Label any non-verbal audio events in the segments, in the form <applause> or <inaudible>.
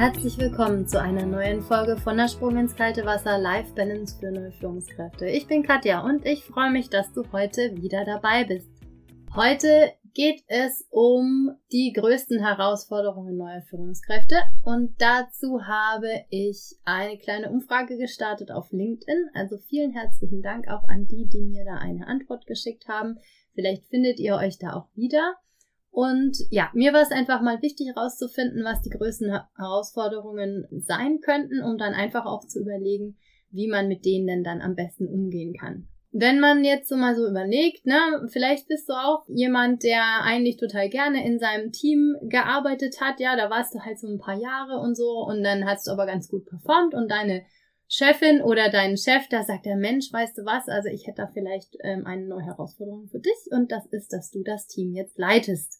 Herzlich willkommen zu einer neuen Folge von der Sprung ins kalte Wasser Live Balance für neue Führungskräfte. Ich bin Katja und ich freue mich, dass du heute wieder dabei bist. Heute geht es um die größten Herausforderungen neuer Führungskräfte und dazu habe ich eine kleine Umfrage gestartet auf LinkedIn. Also vielen herzlichen Dank auch an die, die mir da eine Antwort geschickt haben. Vielleicht findet ihr euch da auch wieder. Und ja, mir war es einfach mal wichtig herauszufinden, was die größten Herausforderungen sein könnten, um dann einfach auch zu überlegen, wie man mit denen denn dann am besten umgehen kann. Wenn man jetzt so mal so überlegt, ne, vielleicht bist du auch jemand, der eigentlich total gerne in seinem Team gearbeitet hat, ja, da warst du halt so ein paar Jahre und so und dann hast du aber ganz gut performt und deine Chefin oder dein Chef, da sagt der Mensch, weißt du was, also ich hätte da vielleicht ähm, eine neue Herausforderung für dich und das ist, dass du das Team jetzt leitest.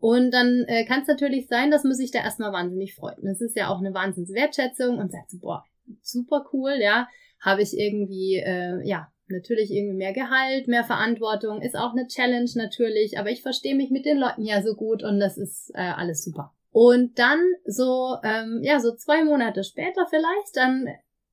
Und dann äh, kann es natürlich sein, dass man sich da erstmal wahnsinnig freut. Und das ist ja auch eine Wahnsinnswertschätzung und sagt so, boah, super cool, ja, habe ich irgendwie, äh, ja, natürlich irgendwie mehr Gehalt, mehr Verantwortung, ist auch eine Challenge natürlich, aber ich verstehe mich mit den Leuten ja so gut und das ist äh, alles super. Und dann so, ähm, ja, so zwei Monate später vielleicht, dann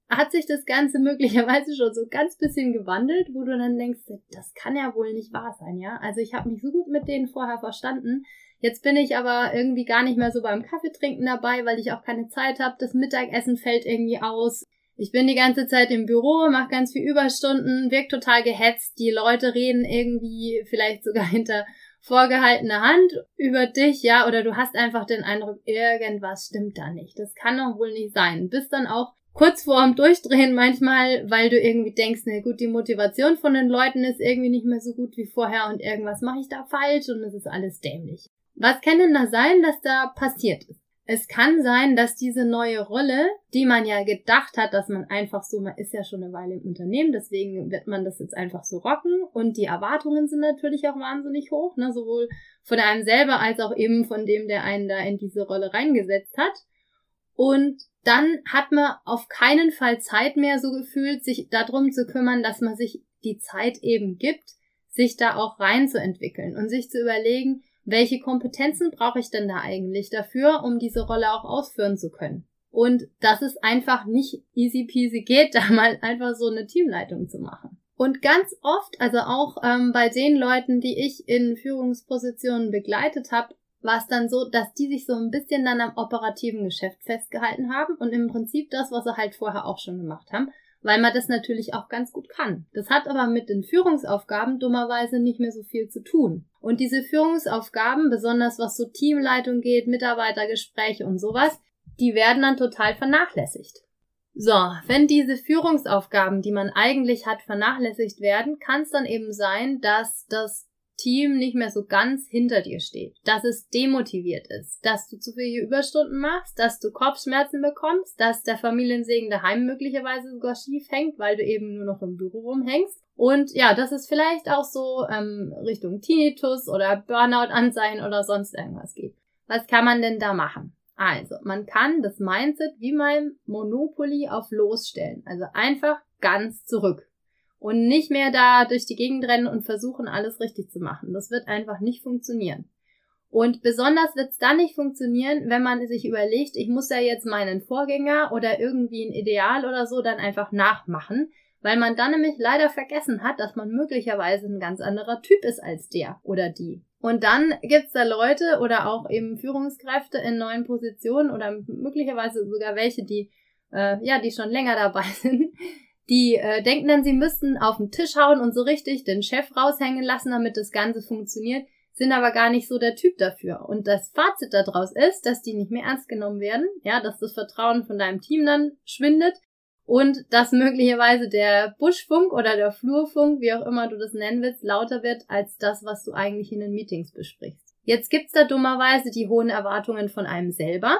hat sich das Ganze <laughs> möglicherweise schon so ganz bisschen gewandelt, wo du dann denkst, das kann ja wohl nicht wahr sein, ja. Also ich habe mich so gut mit denen vorher verstanden. Jetzt bin ich aber irgendwie gar nicht mehr so beim Kaffeetrinken dabei, weil ich auch keine Zeit habe. Das Mittagessen fällt irgendwie aus. Ich bin die ganze Zeit im Büro, mache ganz viel Überstunden, wirkt total gehetzt. Die Leute reden irgendwie vielleicht sogar <laughs> hinter vorgehaltener Hand über dich, ja, oder du hast einfach den Eindruck, irgendwas stimmt da nicht. Das kann doch wohl nicht sein. Bist dann auch kurz vorm Durchdrehen manchmal, weil du irgendwie denkst, na gut, die Motivation von den Leuten ist irgendwie nicht mehr so gut wie vorher und irgendwas mache ich da falsch und es ist alles dämlich. Was kann denn da sein, dass da passiert ist? Es kann sein, dass diese neue Rolle, die man ja gedacht hat, dass man einfach so, man ist ja schon eine Weile im Unternehmen, deswegen wird man das jetzt einfach so rocken und die Erwartungen sind natürlich auch wahnsinnig hoch, ne, sowohl von einem selber als auch eben von dem, der einen da in diese Rolle reingesetzt hat. Und dann hat man auf keinen Fall Zeit mehr so gefühlt, sich darum zu kümmern, dass man sich die Zeit eben gibt, sich da auch reinzuentwickeln und sich zu überlegen, welche Kompetenzen brauche ich denn da eigentlich dafür, um diese Rolle auch ausführen zu können. Und dass es einfach nicht easy peasy geht, <laughs> da mal einfach so eine Teamleitung zu machen. Und ganz oft, also auch ähm, bei den Leuten, die ich in Führungspositionen begleitet habe, war es dann so, dass die sich so ein bisschen dann am operativen Geschäft festgehalten haben und im Prinzip das, was sie halt vorher auch schon gemacht haben, weil man das natürlich auch ganz gut kann. Das hat aber mit den Führungsaufgaben dummerweise nicht mehr so viel zu tun. Und diese Führungsaufgaben, besonders was so Teamleitung geht, Mitarbeitergespräche und sowas, die werden dann total vernachlässigt. So, wenn diese Führungsaufgaben, die man eigentlich hat, vernachlässigt werden, kann es dann eben sein, dass das Team nicht mehr so ganz hinter dir steht, dass es demotiviert ist, dass du zu viele Überstunden machst, dass du Kopfschmerzen bekommst, dass der Familiensegen daheim möglicherweise sogar schief hängt, weil du eben nur noch im Büro rumhängst. Und ja, dass es vielleicht auch so ähm, Richtung Tinnitus oder Burnout-Anzeichen oder sonst irgendwas geht. Was kann man denn da machen? Also, man kann das Mindset wie mein Monopoly auf losstellen. Also einfach ganz zurück und nicht mehr da durch die Gegend rennen und versuchen, alles richtig zu machen. Das wird einfach nicht funktionieren. Und besonders wird es dann nicht funktionieren, wenn man sich überlegt, ich muss ja jetzt meinen Vorgänger oder irgendwie ein Ideal oder so dann einfach nachmachen, weil man dann nämlich leider vergessen hat, dass man möglicherweise ein ganz anderer Typ ist als der oder die. Und dann gibt's da Leute oder auch eben Führungskräfte in neuen Positionen oder möglicherweise sogar welche, die äh, ja, die schon länger dabei <laughs> sind, die äh, denken dann, sie müssten auf den Tisch hauen und so richtig den Chef raushängen lassen, damit das Ganze funktioniert, sind aber gar nicht so der Typ dafür. Und das Fazit daraus ist, dass die nicht mehr ernst genommen werden, ja, dass das Vertrauen von deinem Team dann schwindet und dass möglicherweise der Buschfunk oder der Flurfunk, wie auch immer du das nennen willst, lauter wird als das, was du eigentlich in den Meetings besprichst. Jetzt gibt's da dummerweise die hohen Erwartungen von einem selber,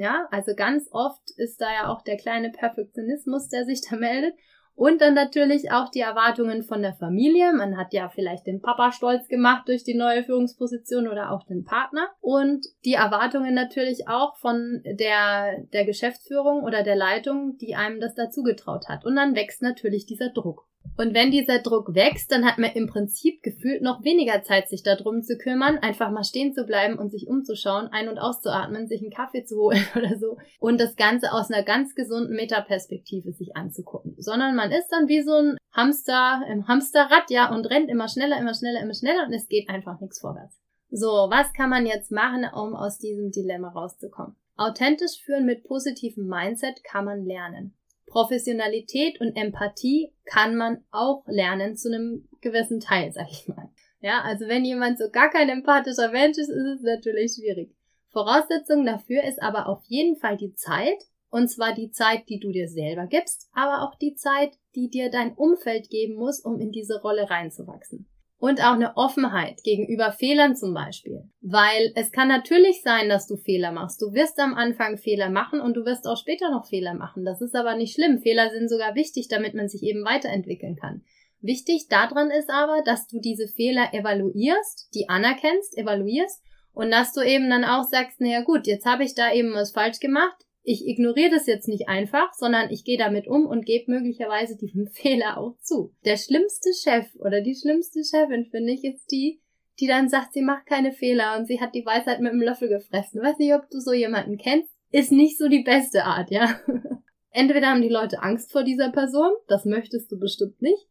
ja, also ganz oft ist da ja auch der kleine Perfektionismus, der sich da <laughs> meldet. Und dann natürlich auch die Erwartungen von der Familie. Man hat ja vielleicht den Papa stolz gemacht durch die neue Führungsposition oder auch den Partner. Und die Erwartungen natürlich auch von der, der Geschäftsführung oder der Leitung, die einem das dazu getraut hat. Und dann wächst natürlich dieser Druck. Und wenn dieser Druck wächst, dann hat man im Prinzip gefühlt noch weniger Zeit, sich darum zu kümmern, einfach mal stehen zu bleiben und sich umzuschauen, ein- und auszuatmen, sich einen Kaffee zu holen <laughs> oder so und das Ganze aus einer ganz gesunden Metaperspektive sich anzugucken. Sondern man ist dann wie so ein Hamster im Hamsterrad, ja, und rennt immer schneller, immer schneller, immer schneller und es geht einfach nichts vorwärts. So, was kann man jetzt machen, um aus diesem Dilemma rauszukommen? Authentisch führen mit positivem Mindset kann man lernen. Professionalität und Empathie kann man auch lernen zu einem gewissen Teil, sag ich mal. Ja, also wenn jemand so gar kein empathischer Mensch ist, ist es natürlich schwierig. Voraussetzung dafür ist aber auf jeden Fall die Zeit, und zwar die Zeit, die du dir selber gibst, aber auch die Zeit, die dir dein Umfeld geben muss, um in diese Rolle reinzuwachsen und auch eine Offenheit gegenüber Fehlern zum Beispiel. Weil es kann natürlich sein, dass du Fehler machst. Du wirst am Anfang Fehler machen und du wirst auch später noch Fehler machen. Das ist aber nicht schlimm. Fehler sind sogar wichtig, damit man sich eben weiterentwickeln kann. Wichtig daran ist aber, dass du diese Fehler evaluierst, die anerkennst, evaluierst und dass du eben dann auch sagst, naja gut, jetzt habe ich da eben was falsch gemacht, ich ignoriere das jetzt nicht einfach, sondern ich gehe damit um und gebe möglicherweise diesen <laughs> Fehler auch zu. Der schlimmste Chef oder die schlimmste Chefin, finde ich, ist die, die dann sagt, sie macht keine Fehler und sie hat die Weisheit mit dem Löffel gefressen. Weiß nicht, ob du so jemanden kennst. Ist nicht so die beste Art, ja. <laughs> Entweder haben die Leute Angst vor dieser Person, das möchtest du bestimmt nicht,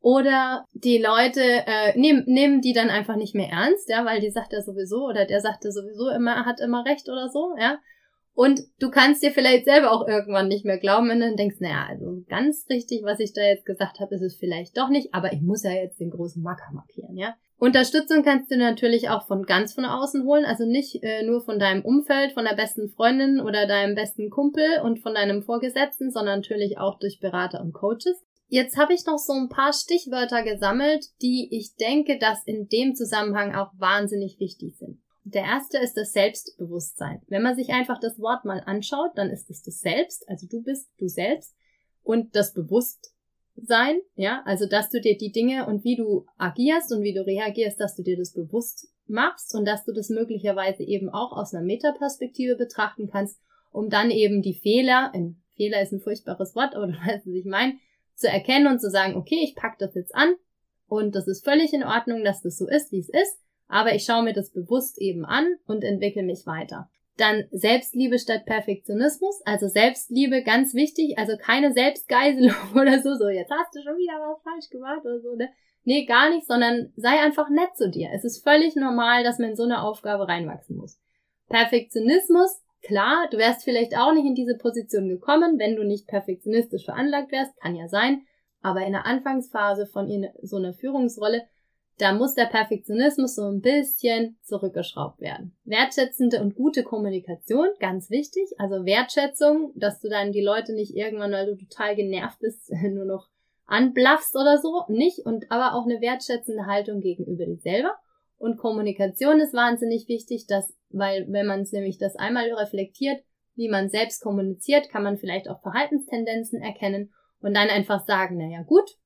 oder die Leute äh, nehmen, nehmen die dann einfach nicht mehr ernst, ja, weil die sagt ja sowieso oder der sagt ja sowieso immer, hat immer recht oder so, ja. Und du kannst dir vielleicht selber auch irgendwann nicht mehr glauben, du dann denkst, naja, also ganz richtig, was ich da jetzt gesagt habe, ist es vielleicht doch nicht, aber ich muss ja jetzt den großen Macker markieren, ja. Unterstützung kannst du natürlich auch von ganz von außen holen, also nicht äh, nur von deinem Umfeld, von der besten Freundin oder deinem besten Kumpel und von deinem Vorgesetzten, sondern natürlich auch durch Berater und Coaches. Jetzt habe ich noch so ein paar Stichwörter gesammelt, die ich denke, dass in dem Zusammenhang auch wahnsinnig wichtig sind. Der erste ist das Selbstbewusstsein. Wenn man sich einfach das Wort mal anschaut, dann ist es das Selbst, also du bist du selbst und das Bewusstsein, ja, also dass du dir die Dinge und wie du agierst und wie du reagierst, dass du dir das bewusst machst und dass du das möglicherweise eben auch aus einer Metaperspektive betrachten kannst, um dann eben die Fehler, ein Fehler ist ein furchtbares Wort, aber du <laughs> weißt, was ich meine, zu erkennen und zu sagen, okay, ich pack das jetzt an und das ist völlig in Ordnung, dass das so ist, wie es ist aber ich schaue mir das bewusst eben an und entwickle mich weiter. Dann Selbstliebe statt Perfektionismus, also Selbstliebe ganz wichtig, also keine Selbstgeiselung <laughs> oder so, so jetzt hast du schon wieder was falsch gemacht oder so, ne? Nee, gar nicht, sondern sei einfach nett zu dir. Es ist völlig normal, dass man in so eine Aufgabe reinwachsen muss. Perfektionismus, klar, du wärst vielleicht auch nicht in diese Position gekommen, wenn du nicht perfektionistisch veranlagt wärst, kann ja sein, aber in der Anfangsphase von so einer Führungsrolle da muss der Perfektionismus so ein bisschen zurückgeschraubt werden. Wertschätzende und gute Kommunikation, ganz wichtig. Also Wertschätzung, dass du dann die Leute nicht irgendwann, weil du total genervt bist, <laughs> nur noch anblaffst oder so, nicht. Und aber auch eine wertschätzende Haltung gegenüber dir selber. Und Kommunikation ist wahnsinnig wichtig, dass, weil wenn man es nämlich das einmal reflektiert, wie man selbst kommuniziert, kann man vielleicht auch Verhaltenstendenzen erkennen und dann einfach sagen, naja gut,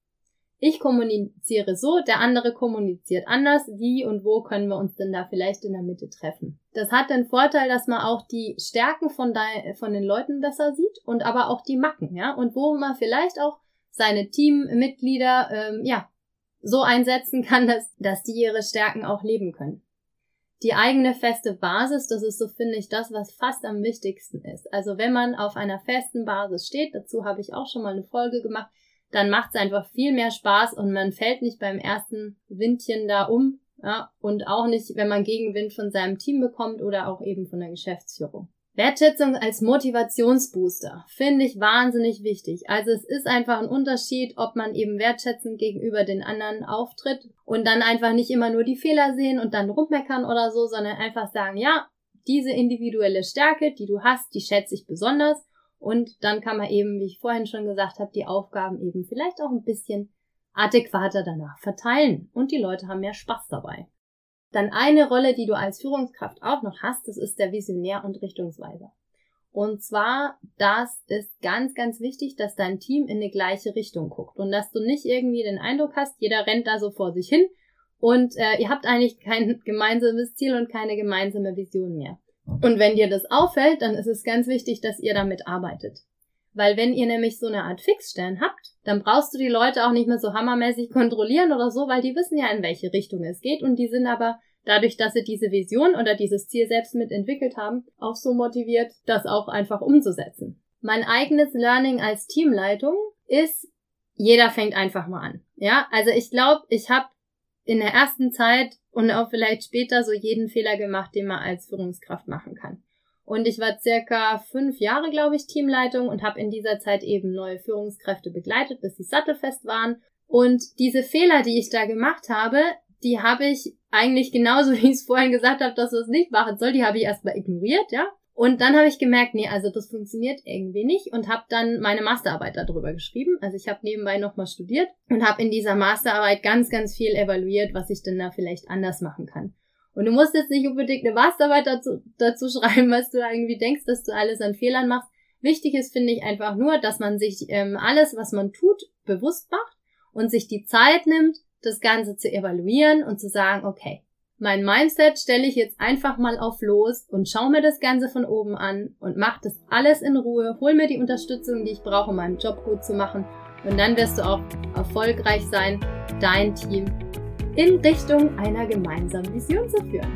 ich kommuniziere so, der andere kommuniziert anders. Wie und wo können wir uns denn da vielleicht in der Mitte treffen? Das hat den Vorteil, dass man auch die Stärken von, von den Leuten besser sieht und aber auch die Macken, ja, und wo man vielleicht auch seine Teammitglieder, ähm, ja, so einsetzen kann, dass, dass die ihre Stärken auch leben können. Die eigene feste Basis, das ist so, finde ich, das, was fast am wichtigsten ist. Also wenn man auf einer festen Basis steht, dazu habe ich auch schon mal eine Folge gemacht, dann macht es einfach viel mehr Spaß und man fällt nicht beim ersten Windchen da um. Ja, und auch nicht, wenn man Gegenwind von seinem Team bekommt oder auch eben von der Geschäftsführung. Wertschätzung als Motivationsbooster finde ich wahnsinnig wichtig. Also es ist einfach ein Unterschied, ob man eben wertschätzend gegenüber den anderen auftritt und dann einfach nicht immer nur die Fehler sehen und dann rummeckern oder so, sondern einfach sagen, ja, diese individuelle Stärke, die du hast, die schätze ich besonders und dann kann man eben, wie ich vorhin schon gesagt habe, die Aufgaben eben vielleicht auch ein bisschen adäquater danach verteilen. Und die Leute haben mehr Spaß dabei. Dann eine Rolle, die du als Führungskraft auch noch hast, das ist der Visionär und Richtungsweiser. Und zwar, das ist ganz, ganz wichtig, dass dein Team in eine gleiche Richtung guckt und dass du nicht irgendwie den Eindruck hast, jeder rennt da so vor sich hin und äh, ihr habt eigentlich kein gemeinsames Ziel und keine gemeinsame Vision mehr. Und wenn dir das auffällt, dann ist es ganz wichtig, dass ihr damit arbeitet. Weil wenn ihr nämlich so eine Art Fixstern habt, dann brauchst du die Leute auch nicht mehr so hammermäßig kontrollieren oder so, weil die wissen ja, in welche Richtung es geht und die sind aber dadurch, dass sie diese Vision oder dieses Ziel selbst mitentwickelt haben, auch so motiviert, das auch einfach umzusetzen. Mein eigenes Learning als Teamleitung ist, jeder fängt einfach mal an. Ja, also ich glaube, ich habe in der ersten Zeit und auch vielleicht später so jeden Fehler gemacht, den man als Führungskraft machen kann. Und ich war circa fünf Jahre, glaube ich, Teamleitung und habe in dieser Zeit eben neue Führungskräfte begleitet, bis sie sattelfest waren. Und diese Fehler, die ich da gemacht habe, die habe ich eigentlich genauso, <laughs> wie ich es vorhin gesagt habe, dass du es nicht machen soll, die habe ich erstmal ignoriert, ja. Und dann habe ich gemerkt, nee, also das funktioniert irgendwie nicht und habe dann meine Masterarbeit darüber geschrieben. Also ich habe nebenbei nochmal studiert und habe in dieser Masterarbeit ganz, ganz viel evaluiert, was ich denn da vielleicht anders machen kann. Und du musst jetzt nicht unbedingt eine Masterarbeit dazu, dazu <laughs> schreiben, was du irgendwie denkst, dass du alles an Fehlern machst. Wichtig ist, finde ich, einfach nur, dass man sich ähm, alles, was man tut, bewusst macht und sich die Zeit nimmt, das Ganze zu evaluieren und zu sagen, okay, mein Mindset stelle ich jetzt einfach mal auf los und schaue mir das Ganze von oben an und mach das alles in Ruhe, hol mir die Unterstützung, die ich brauche, um meinen Job gut zu machen. Und dann wirst du auch erfolgreich sein, dein Team in Richtung einer gemeinsamen Vision zu führen.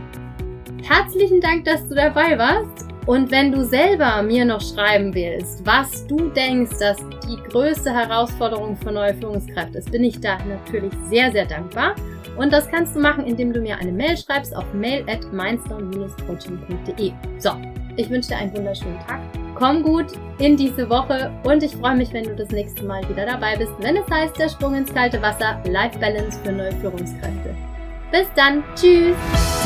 Herzlichen Dank, dass du dabei warst und wenn du selber mir noch schreiben willst, was du denkst, dass die größte Herausforderung für neue Führungskräfte ist, bin ich da natürlich sehr, sehr dankbar. Und das kannst du machen, indem du mir eine Mail schreibst auf mail at mindstone-coaching.de. So, ich wünsche dir einen wunderschönen Tag. Komm gut in diese Woche und ich freue mich, wenn du das nächste Mal wieder dabei bist, wenn es heißt der Sprung ins kalte Wasser, Life Balance für neue Führungskräfte. Bis dann, tschüss!